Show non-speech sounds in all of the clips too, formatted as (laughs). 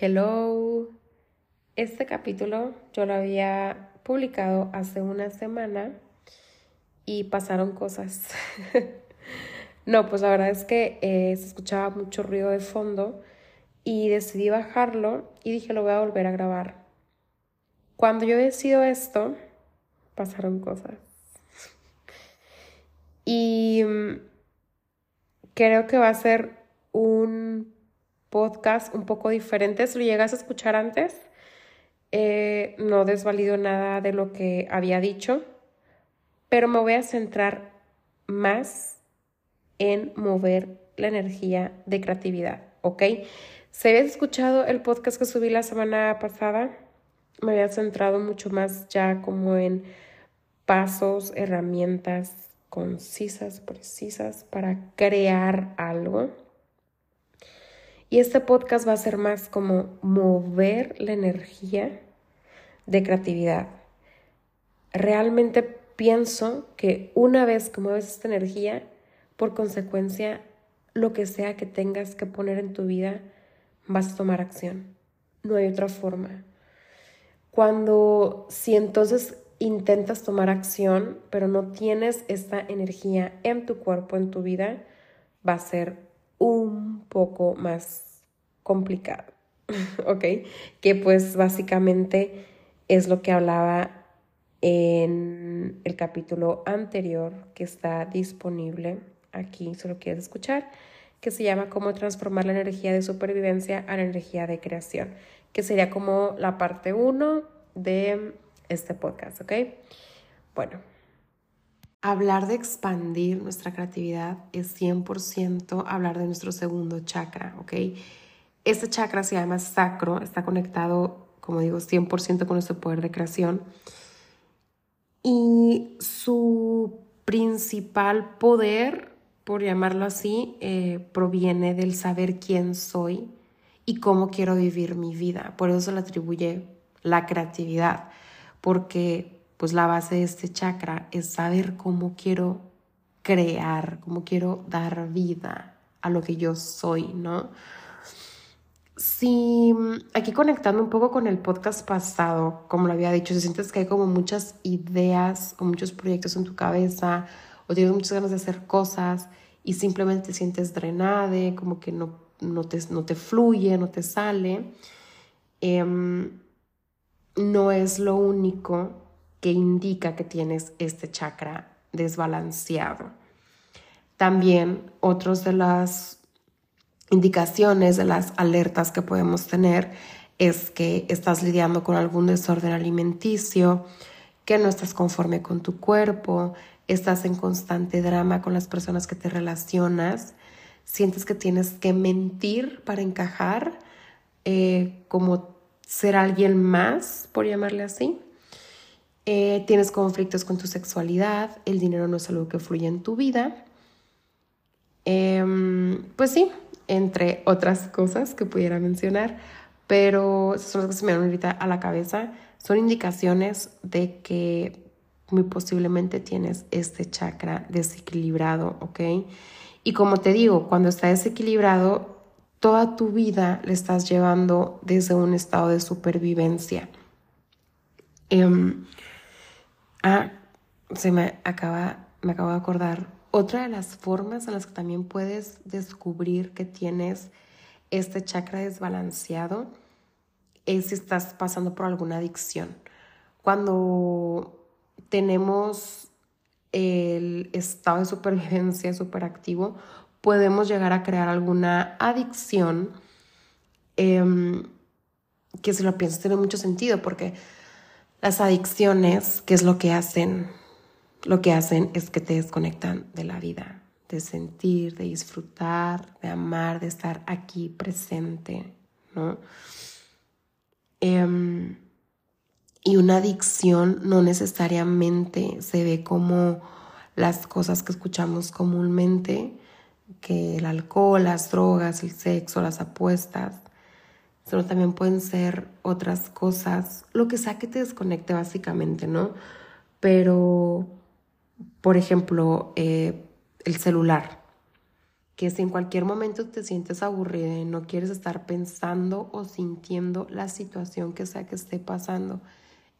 Hello. Este capítulo yo lo había publicado hace una semana y pasaron cosas. (laughs) no, pues la verdad es que eh, se escuchaba mucho ruido de fondo y decidí bajarlo y dije lo voy a volver a grabar. Cuando yo decido esto, pasaron cosas. Y mm, creo que va a ser un podcast un poco diferente. Si lo llegas a escuchar antes, eh, no desvalido nada de lo que había dicho, pero me voy a centrar más en mover la energía de creatividad, ¿ok? Si habías escuchado el podcast que subí la semana pasada, me había centrado mucho más ya como en pasos, herramientas concisas, precisas para crear algo. Y este podcast va a ser más como mover la energía de creatividad. Realmente pienso que una vez que mueves esta energía, por consecuencia, lo que sea que tengas que poner en tu vida, vas a tomar acción. No hay otra forma. Cuando si entonces intentas tomar acción, pero no tienes esta energía en tu cuerpo, en tu vida, va a ser un poco más complicado. (laughs) ¿Ok? Que pues básicamente es lo que hablaba en el capítulo anterior que está disponible aquí, si lo quieres escuchar, que se llama Cómo transformar la energía de supervivencia a la energía de creación, que sería como la parte 1 de este podcast, ¿ok? Bueno, hablar de expandir nuestra creatividad es 100% hablar de nuestro segundo chakra, ¿ok? Este chakra se llama sacro, está conectado como digo, 100% con nuestro poder de creación. Y su principal poder, por llamarlo así, eh, proviene del saber quién soy y cómo quiero vivir mi vida. Por eso se le atribuye la creatividad, porque pues la base de este chakra es saber cómo quiero crear, cómo quiero dar vida a lo que yo soy, ¿no? Si aquí conectando un poco con el podcast pasado, como lo había dicho, si sientes que hay como muchas ideas o muchos proyectos en tu cabeza o tienes muchas ganas de hacer cosas y simplemente te sientes drenade, como que no, no, te, no te fluye, no te sale, em, no es lo único que indica que tienes este chakra desbalanceado. También otros de las indicaciones de las alertas que podemos tener es que estás lidiando con algún desorden alimenticio, que no estás conforme con tu cuerpo, estás en constante drama con las personas que te relacionas, sientes que tienes que mentir para encajar, eh, como ser alguien más, por llamarle así. Eh, tienes conflictos con tu sexualidad, el dinero no es algo que fluye en tu vida. Em, pues sí, entre otras cosas que pudiera mencionar, pero esas son las que se me dan ahorita a la cabeza. Son indicaciones de que muy posiblemente tienes este chakra desequilibrado, ¿ok? Y como te digo, cuando está desequilibrado, toda tu vida le estás llevando desde un estado de supervivencia. Em, ah, se me acaba, me acabo de acordar otra de las formas en las que también puedes descubrir que tienes este chakra desbalanceado es si estás pasando por alguna adicción. Cuando tenemos el estado de supervivencia superactivo, podemos llegar a crear alguna adicción em, que si lo piensas tiene mucho sentido porque las adicciones, ¿qué es lo que hacen? lo que hacen es que te desconectan de la vida, de sentir, de disfrutar, de amar, de estar aquí presente, ¿no? Em, y una adicción no necesariamente se ve como las cosas que escuchamos comúnmente, que el alcohol, las drogas, el sexo, las apuestas, sino también pueden ser otras cosas, lo que sea que te desconecte básicamente, ¿no? Pero por ejemplo, eh, el celular. que si en cualquier momento te sientes aburrida y no quieres estar pensando o sintiendo la situación que sea que esté pasando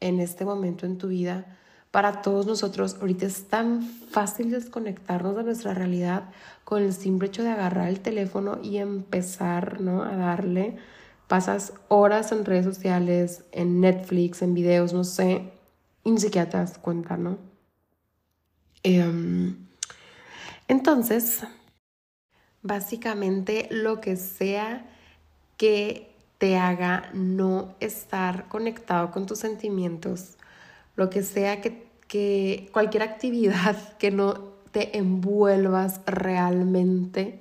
en este momento en tu vida, para todos nosotros ahorita es tan fácil desconectarnos de nuestra realidad con el simple hecho de agarrar el teléfono y empezar ¿no? a darle. Pasas horas en redes sociales, en Netflix, en videos, no sé, y ni siquiera te das cuenta, ¿no? Em, entonces, básicamente lo que sea que te haga no estar conectado con tus sentimientos, lo que sea que, que cualquier actividad (laughs) que no te envuelvas realmente,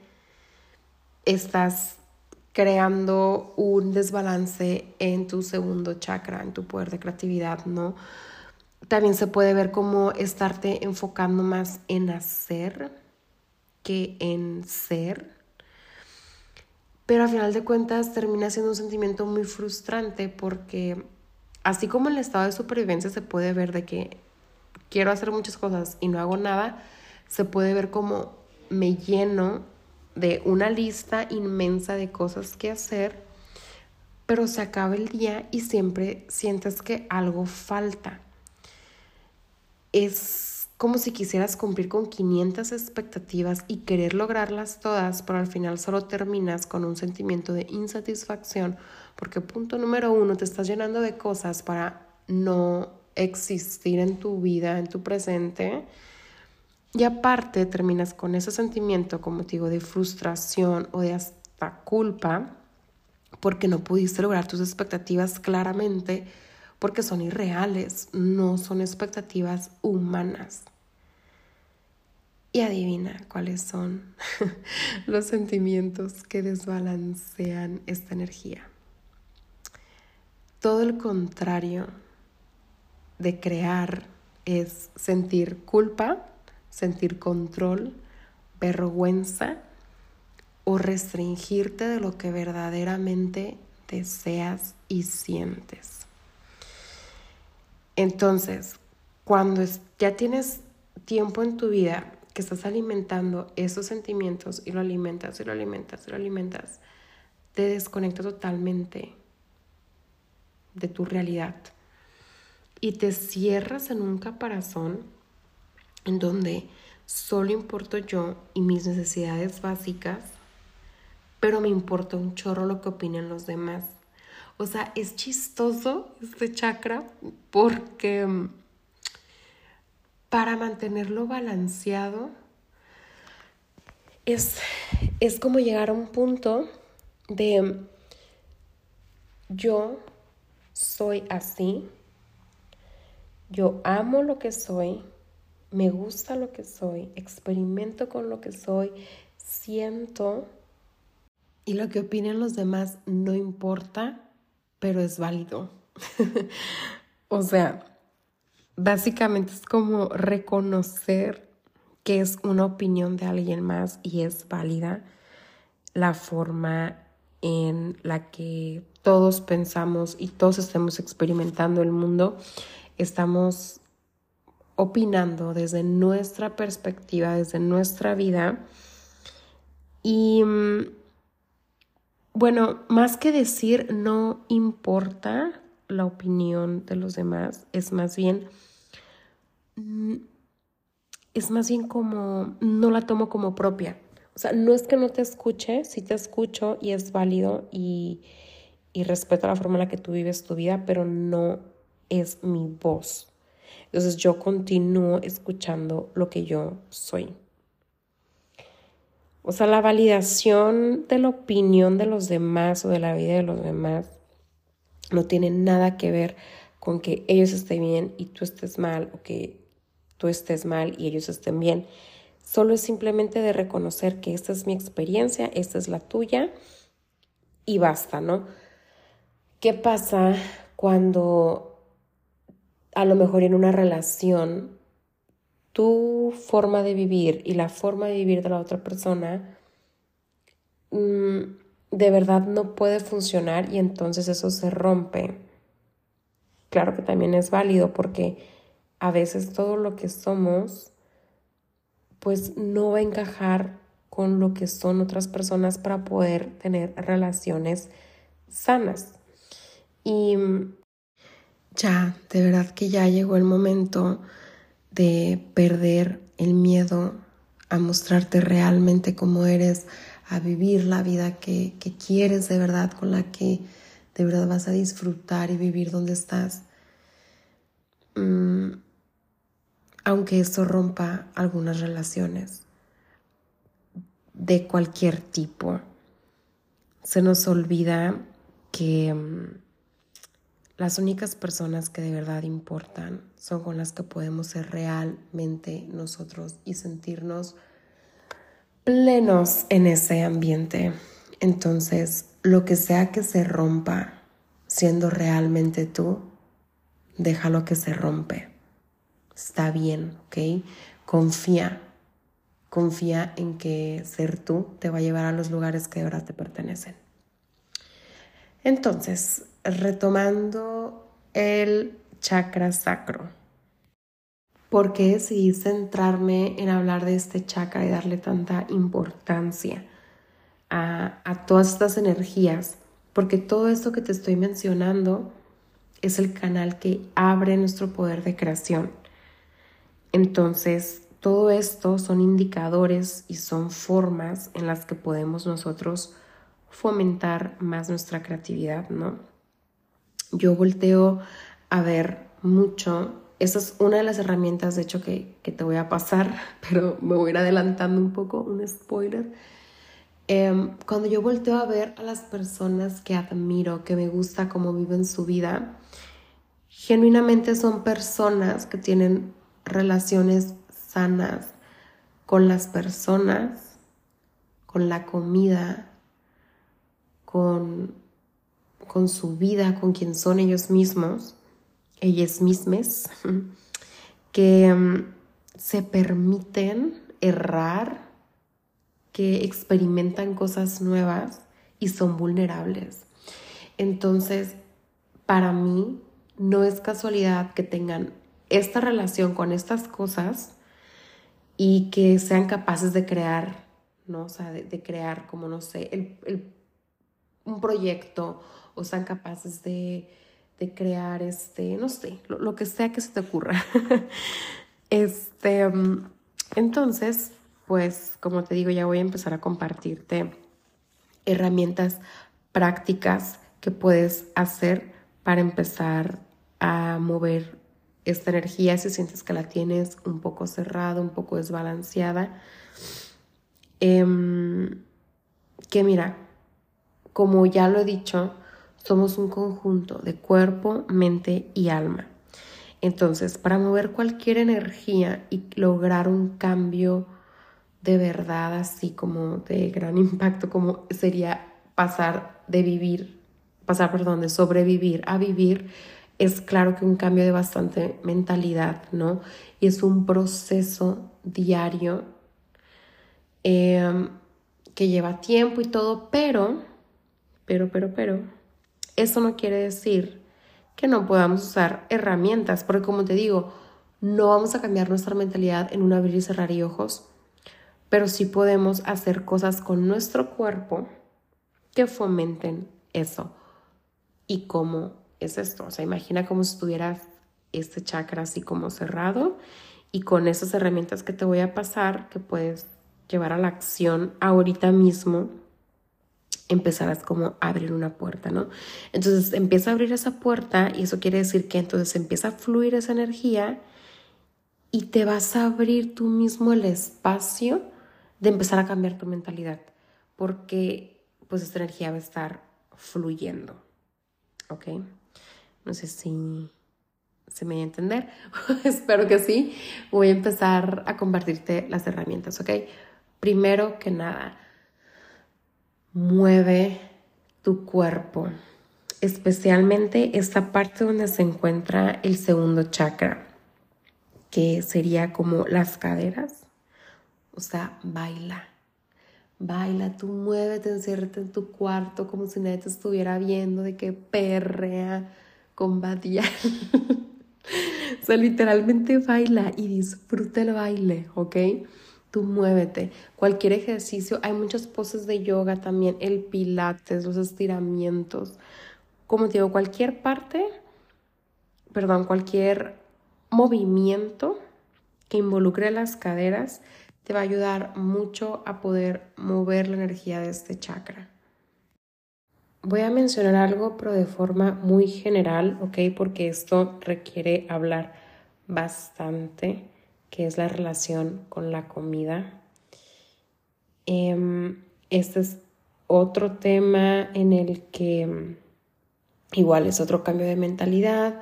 estás creando un desbalance en tu segundo chakra, en tu poder de creatividad, ¿no? También se puede ver como estarte enfocando más en hacer que en ser. Pero al final de cuentas termina siendo un sentimiento muy frustrante porque así como en el estado de supervivencia se puede ver de que quiero hacer muchas cosas y no hago nada, se puede ver como me lleno de una lista inmensa de cosas que hacer, pero se acaba el día y siempre sientes que algo falta. Es como si quisieras cumplir con 500 expectativas y querer lograrlas todas, pero al final solo terminas con un sentimiento de insatisfacción, porque punto número uno, te estás llenando de cosas para no existir en tu vida, en tu presente. Y aparte terminas con ese sentimiento, como te digo, de frustración o de hasta culpa, porque no pudiste lograr tus expectativas claramente porque son irreales, no son expectativas humanas. Y adivina cuáles son (laughs) los sentimientos que desbalancean esta energía. Todo el contrario de crear es sentir culpa, sentir control, vergüenza o restringirte de lo que verdaderamente deseas y sientes. Entonces, cuando ya tienes tiempo en tu vida que estás alimentando esos sentimientos y lo alimentas y lo alimentas y lo alimentas, te desconecta totalmente de tu realidad y te cierras en un caparazón en donde solo importo yo y mis necesidades básicas, pero me importa un chorro lo que opinen los demás. O sea, es chistoso este chakra porque mm, para mantenerlo balanceado es, es como llegar a un punto de mm, yo soy así, yo amo lo que soy, me gusta lo que soy, experimento con lo que soy, siento y lo que opinen los demás no importa pero es válido. (laughs) o sea, básicamente es como reconocer que es una opinión de alguien más y es válida la forma en la que todos pensamos y todos estamos experimentando el mundo, estamos opinando desde nuestra perspectiva, desde nuestra vida. Y mm, bueno, más que decir no importa la opinión de los demás, es más bien, mm, es más bien como, no la tomo como propia. O sea, no es que no te escuche, sí te escucho y es válido y, y respeto la forma en la que tú vives tu vida, pero no es mi voz. Entonces yo continúo escuchando lo que yo soy. O sea, la validación de la opinión de los demás o de la vida de los demás no tiene nada que ver con que ellos estén bien y tú estés mal o que tú estés mal y ellos estén bien. Solo es simplemente de reconocer que esta es mi experiencia, esta es la tuya y basta, ¿no? ¿Qué pasa cuando a lo mejor en una relación tu forma de vivir y la forma de vivir de la otra persona mm, de verdad no puede funcionar y entonces eso se rompe. Claro que también es válido porque a veces todo lo que somos pues no va a encajar con lo que son otras personas para poder tener relaciones sanas. Y ya, de verdad que ya llegó el momento de perder el miedo a mostrarte realmente como eres, a vivir la vida que, quieres de verdad, con la que de verdad vas a disfrutar y vivir donde estás. Mm, aunque eso rompa algunas relaciones de cualquier tipo. Se nos olvida que mm, las únicas personas que de verdad importan son con las que podemos ser realmente nosotros y sentirnos plenos en ese ambiente. Entonces, lo que sea que se rompa siendo realmente tú, déjalo que se rompe. Está bien, ¿ok? Confía. Confía en que ser tú te va a llevar a los lugares que ahora te pertenecen. Entonces, retomando el chakra sacro. ¿Por qué decidí centrarme en hablar de este chakra y darle tanta importancia a, a todas estas energías? Porque todo esto que te estoy mencionando es el canal que abre nuestro poder de creación. Entonces, todo esto son indicadores y son formas en las que podemos nosotros fomentar más nuestra creatividad, ¿no? Yo volteo a ver mucho, esa es una de las herramientas, de hecho, que, te voy a pasar, (laughs) pero me voy a ir adelantando un poco, un spoiler. Em, cuando yo volteo a ver a las personas que admiro, que me gusta cómo viven su vida, genuinamente son personas que tienen relaciones sanas con las personas, con la comida, con, con su vida, con quien son ellos mismos, ellas mismas, (laughs) que mm, se permiten errar, que experimentan cosas nuevas y son vulnerables. Entonces, para mí, no es casualidad que tengan esta relación con estas cosas y que sean capaces de crear, ¿no? O sea, de, crear como, no sé, un proyecto o sean capaces de, crear, este, no sé, lo, que sea que se te ocurra. (laughs) este, entonces, pues, como te digo, ya voy a empezar a compartirte herramientas prácticas que puedes hacer para empezar a mover esta energía, si sientes que la tienes un poco cerrada, un poco desbalanceada, em, que mira, como ya lo he dicho, somos un conjunto de cuerpo, mente y alma. Entonces, para mover cualquier energía y lograr un cambio de verdad, así como de gran (laughs) impacto, como sería pasar de vivir, pasar, perdón, de sobrevivir a vivir, es claro que un cambio de bastante mentalidad, ¿no? Y es un proceso diario em, que lleva tiempo y todo, pero, pero, pero, pero, eso no quiere decir que no podamos usar herramientas, porque como te digo, no vamos a cambiar nuestra mentalidad en un abrir y cerrar y ojos, pero sí podemos hacer cosas con nuestro cuerpo que fomenten eso. ¿Y cómo es esto. O sea, imagina como si estuvieras este chakra así como cerrado y con esas herramientas que te voy a pasar, que puedes llevar a la acción ahorita mismo, empezarás como a abrir una puerta, ¿no? Entonces empieza a abrir esa puerta y eso quiere decir que entonces empieza a fluir esa energía y te vas a abrir tú mismo el espacio de empezar a cambiar tu mentalidad, porque pues esta energía va a estar fluyendo, ¿ok? No sé si se me va a entender. (laughs) Espero que sí. Voy a empezar a compartirte las herramientas, ¿ok? Primero que nada, mueve tu cuerpo, especialmente esta parte donde se encuentra el segundo chakra, que sería como las caderas. O sea, baila. Baila, tú muévete, enciérrate en tu cuarto como si nadie te estuviera viendo, de que perrea combatía. (laughs) o sea, literalmente baila y disfruta el baile, ¿ok? Tú muévete. Cualquier ejercicio, hay muchas poses de yoga también, el pilates, los estiramientos. Como te digo, cualquier parte, perdón, cualquier movimiento que involucre las caderas te va a ayudar mucho a poder mover la energía de este chakra. Voy a mencionar algo, pero de forma muy general, ¿ok? Porque esto requiere hablar bastante, que es la relación con la comida. Em, este es otro tema en el que igual es otro cambio de mentalidad.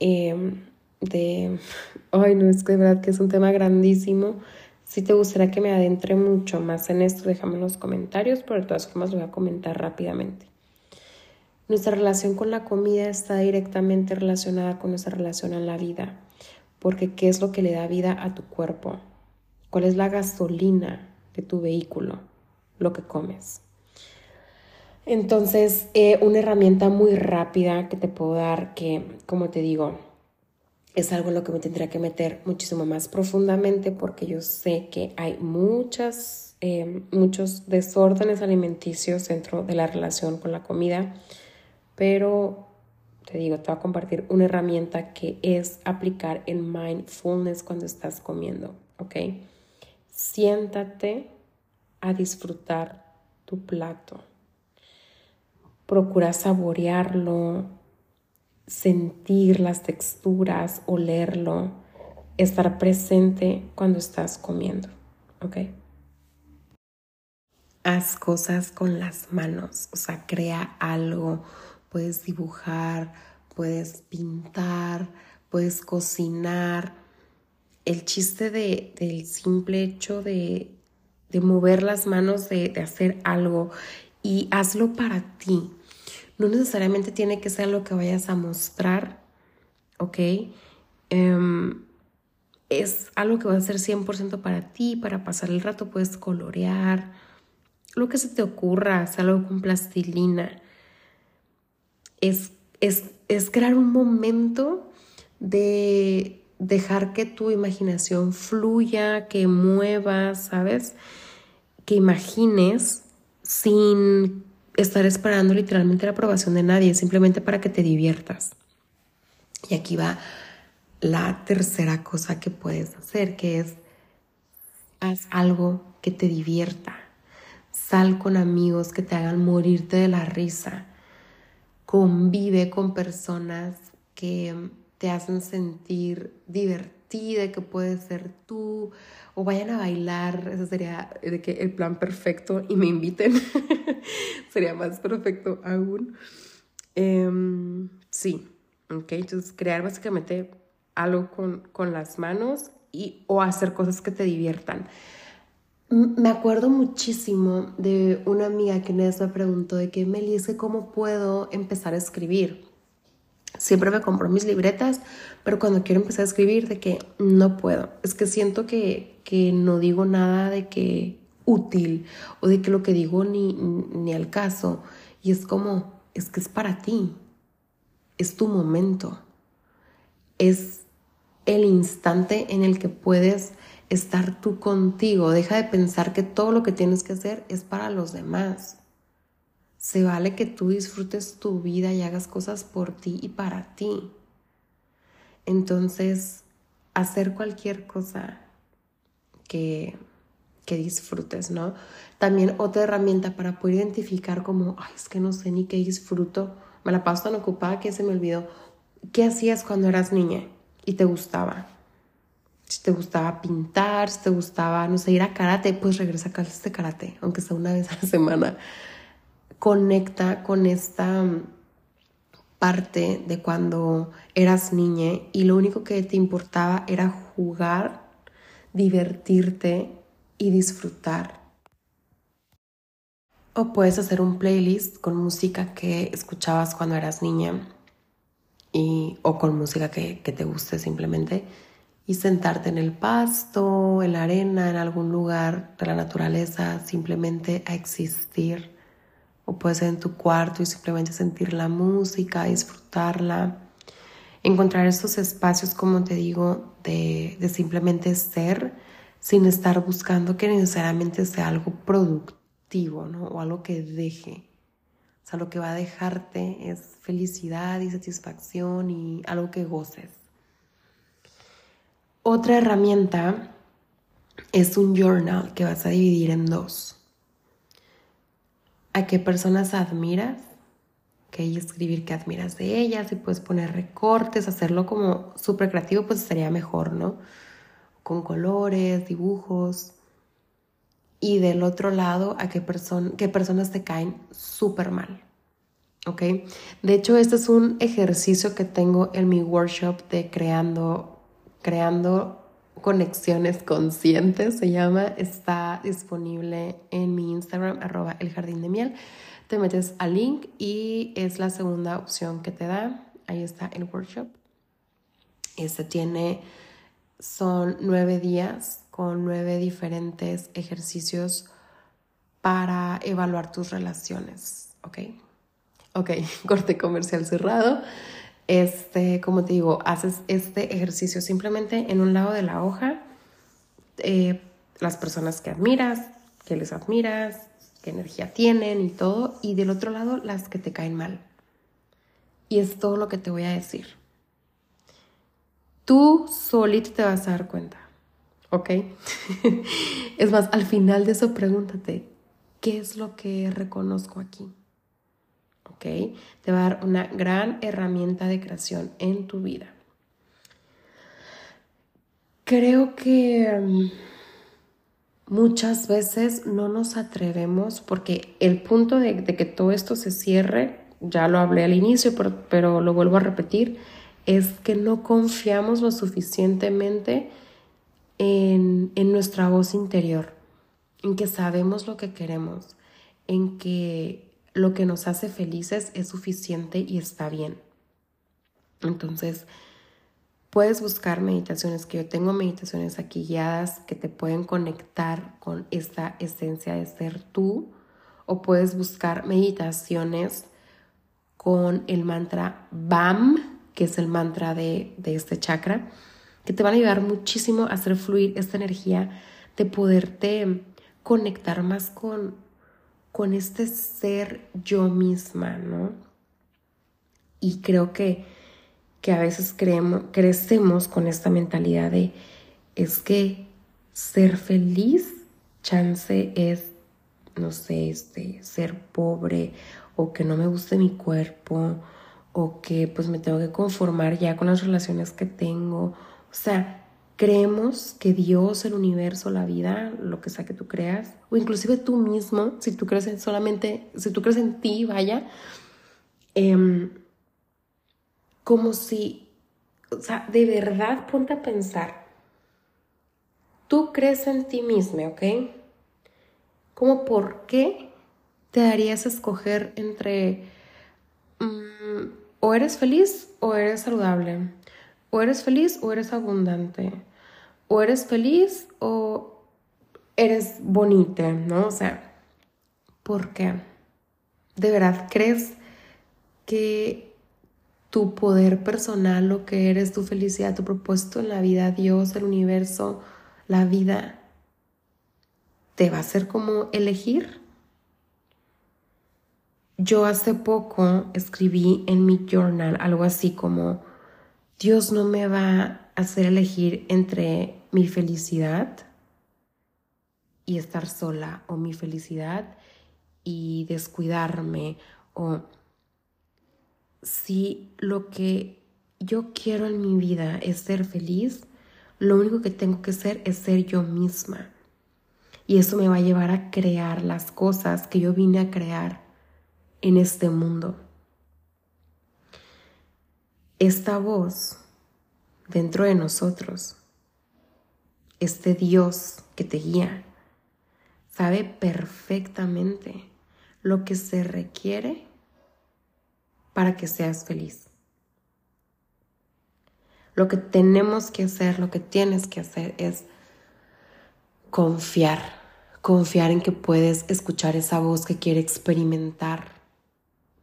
Em, de, (laughs) ay, no, es que de verdad que es un tema grandísimo si te gustaría que me adentre mucho más en esto, déjame en los comentarios, pero de todas formas lo voy a comentar rápidamente. Nuestra relación con la comida está directamente relacionada con nuestra relación a la vida, porque ¿qué es lo que le da vida a tu cuerpo? ¿Cuál es la gasolina de tu vehículo? Lo que comes. Entonces, eh, una herramienta muy rápida que te puedo dar, que como te digo, es algo en lo que me tendría que meter muchísimo más profundamente porque yo sé que hay muchas, eh, muchos desórdenes alimenticios dentro de la relación con la comida, pero te digo, te voy a compartir una herramienta que es aplicar en mindfulness cuando estás comiendo, ¿ok? Siéntate a disfrutar tu plato. Procura saborearlo, sentir las texturas, olerlo, estar presente cuando estás comiendo, ¿ok? Haz cosas con las manos, o sea, crea algo, puedes dibujar, puedes pintar, puedes cocinar. El chiste de, del simple hecho de, de mover las manos, de, de hacer algo y hazlo para ti no necesariamente tiene que ser lo que vayas a mostrar, ¿ok? Em, es algo que va a ser 100% para ti, para pasar el rato, puedes colorear, lo que se te ocurra, hacer algo con plastilina. Es, es, es crear un momento de dejar que tu imaginación fluya, que muevas, ¿sabes? Que imagines sin estar esperando literalmente la aprobación de nadie, simplemente para que te diviertas. Y aquí va la tercera cosa que puedes hacer, que es haz algo que te divierta. Sal con amigos que te hagan morirte de la risa. Convive con personas que te hacen sentir divertida, que puedes ser tú, o vayan a bailar, ese sería de que el plan perfecto y me inviten, (laughs) sería más perfecto aún. Em, sí, ok, entonces crear básicamente algo con, con las manos y, o hacer cosas que te diviertan. Me acuerdo muchísimo de una amiga que una vez me preguntó de que, Meli, ¿cómo puedo empezar a escribir? Siempre me compro mis libretas, pero cuando quiero empezar a escribir, de que no puedo. Es que siento que, que no digo nada de que útil o de que lo que digo ni, ni al caso. Y es como, es que es para ti. Es tu momento. Es el instante en el que puedes estar tú contigo. Deja de pensar que todo lo que tienes que hacer es para los demás. Se vale que tú disfrutes tu vida y hagas cosas por ti y para ti. Entonces, hacer cualquier cosa que, que disfrutes, ¿no? También otra herramienta para poder identificar como, ay, es que no sé ni qué disfruto, me la paso tan ocupada que se me olvidó. ¿Qué hacías cuando eras niña y te gustaba? Si te gustaba pintar, si te gustaba, no sé, ir a karate, pues regresa a clases de karate, aunque sea una vez a la semana conecta con esta parte de cuando eras niña y lo único que te importaba era jugar, divertirte y disfrutar. O puedes hacer un playlist con música que escuchabas cuando eras niña y, o con música que te guste simplemente y sentarte en el pasto, en la arena, en algún lugar de la naturaleza, simplemente a existir o puede ser en tu cuarto y simplemente sentir la música, disfrutarla. Encontrar estos espacios, como te digo, de, simplemente ser, sin estar buscando que necesariamente sea algo productivo, ¿no? O algo que deje. O sea, lo que va a dejarte es felicidad y satisfacción y algo que goces. Otra herramienta es un journal que vas a dividir en dos. ¿A qué personas admiras? Que hay escribir qué admiras de ellas y puedes poner recortes, hacerlo como súper creativo, pues sería mejor, ¿no? Con colores, dibujos. Y del otro lado, a qué, qué personas te caen súper mal. ¿Ok? De hecho, este es un ejercicio que tengo en mi workshop de creando, creando Conexiones Conscientes, se llama, está disponible en mi Instagram, arroba el jardín de miel. Te metes al link y es la segunda opción que te da. Ahí está el workshop. Este tiene, son nueve días con nueve diferentes ejercicios para evaluar tus relaciones, ¿ok? Ok, (laughs) corte comercial cerrado. Este, como te digo, haces este ejercicio simplemente en un lado de la hoja, eh, las personas que admiras, que les admiras, qué energía tienen y todo, y del otro lado las que te caen mal. Y es todo lo que te voy a decir. Tú solito te vas a dar cuenta, ¿ok? (laughs) es más, al final de eso pregúntate, ¿qué es lo que reconozco aquí? Te va a dar una gran herramienta de creación en tu vida. Creo que mm, muchas veces no nos atrevemos porque el punto de, que todo esto se cierre, ya lo hablé al inicio, pero, pero lo vuelvo a repetir, es que no confiamos lo suficientemente en, en, nuestra voz interior, en que sabemos lo que queremos, en que lo que nos hace felices es suficiente y está bien. Entonces, puedes buscar meditaciones, que yo tengo meditaciones aquí guiadas que te pueden conectar con esta esencia de ser tú, o puedes buscar meditaciones con el mantra BAM, que es el mantra de, de este chakra, que te van a ayudar muchísimo a hacer fluir esta energía de poderte conectar más con con este ser yo misma, ¿no? Y creo que, que a veces creemos, crecemos con esta mentalidad de, es que ser feliz, chance es, no sé, este, ser pobre o que no me guste mi cuerpo o que pues me tengo que conformar ya con las relaciones que tengo. O sea, creemos que Dios, el universo, la vida, lo que sea que tú creas, o inclusive tú mismo, si tú crees en solamente, si tú crees en ti, vaya, em, como si, o sea, de verdad ponte a pensar, tú crees en ti mismo, ¿ok? ¿Cómo por qué te darías a escoger entre mm, o eres feliz o eres saludable? O eres feliz o eres abundante. O eres feliz o eres bonita, ¿no? O sea, ¿por qué? ¿De verdad crees que tu poder personal, lo que eres, tu felicidad, tu propósito en la vida, Dios, el universo, la vida, te va a hacer como elegir? Yo hace poco escribí en mi journal algo así como Dios no me va a hacer elegir entre mi felicidad y estar sola o mi felicidad y descuidarme o si lo que yo quiero en mi vida es ser feliz, lo único que tengo que ser es ser yo misma. Y eso me va a llevar a crear las cosas que yo vine a crear en este mundo esta voz dentro de nosotros, este Dios que te guía, sabe perfectamente lo que se requiere para que seas feliz. Lo que tenemos que hacer, lo que tienes que hacer es confiar, confiar en que puedes escuchar esa voz que quiere experimentar,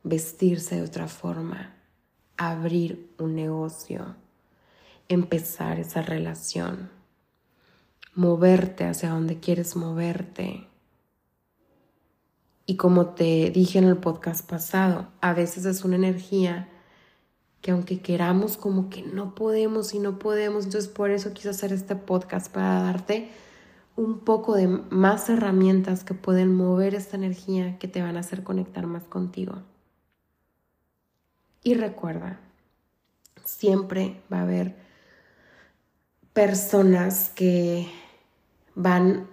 vestirse de otra forma, abrir un negocio, empezar esa relación moverte hacia donde quieres moverte. Y como te dije en el podcast pasado, a veces es una energía que aunque queramos como que no podemos y no podemos, entonces por eso quise hacer este podcast para darte un poco de más herramientas que pueden mover esta energía que te van a hacer conectar más contigo. Y recuerda, siempre va a haber personas que van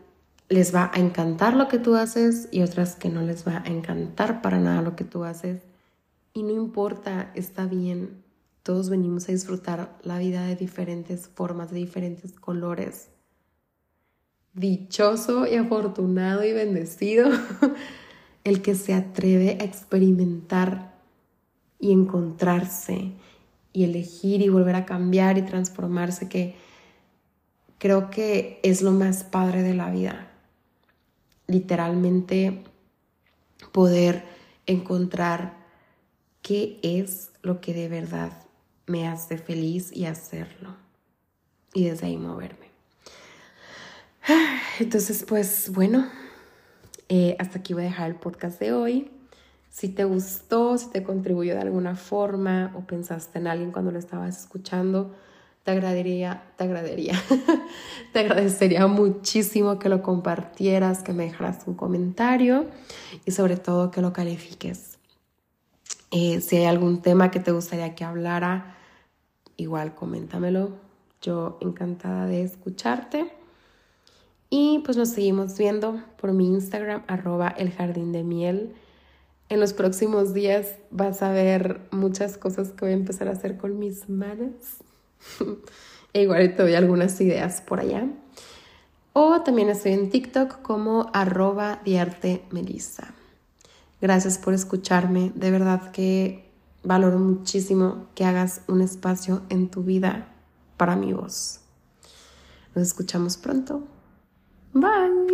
les va a encantar lo que tú haces y otras que no les va a encantar para nada lo que tú haces. Y no importa, está bien. Todos venimos a disfrutar la vida de diferentes formas, de diferentes colores. Dichoso y afortunado y bendecido (laughs) el que se atreve a experimentar y encontrarse y elegir y volver a cambiar y transformarse, que creo que es lo más padre de la vida literalmente poder encontrar qué es lo que de verdad me hace feliz y hacerlo. Y desde ahí moverme. (sighs) Entonces, pues bueno, eh, hasta aquí voy a dejar el podcast de hoy. Si te gustó, si te contribuyó de alguna forma o pensaste en alguien cuando lo estabas escuchando, te agradecería, te agradecería, (laughs) te agradecería muchísimo que lo compartieras, que me dejaras un comentario y sobre todo que lo califiques. Eh, si hay algún tema que te gustaría que hablara, igual coméntamelo. Yo encantada de escucharte. Y pues nos seguimos viendo por mi Instagram, arroba el jardín de miel. En los próximos días vas a ver muchas cosas que voy a empezar a hacer con mis manos. (laughs) e igual te doy algunas ideas por allá. O también estoy en TikTok como arroba melissa. Gracias por escucharme. De verdad que valoro muchísimo que hagas un espacio en tu vida para mi voz. Nos escuchamos pronto. Bye.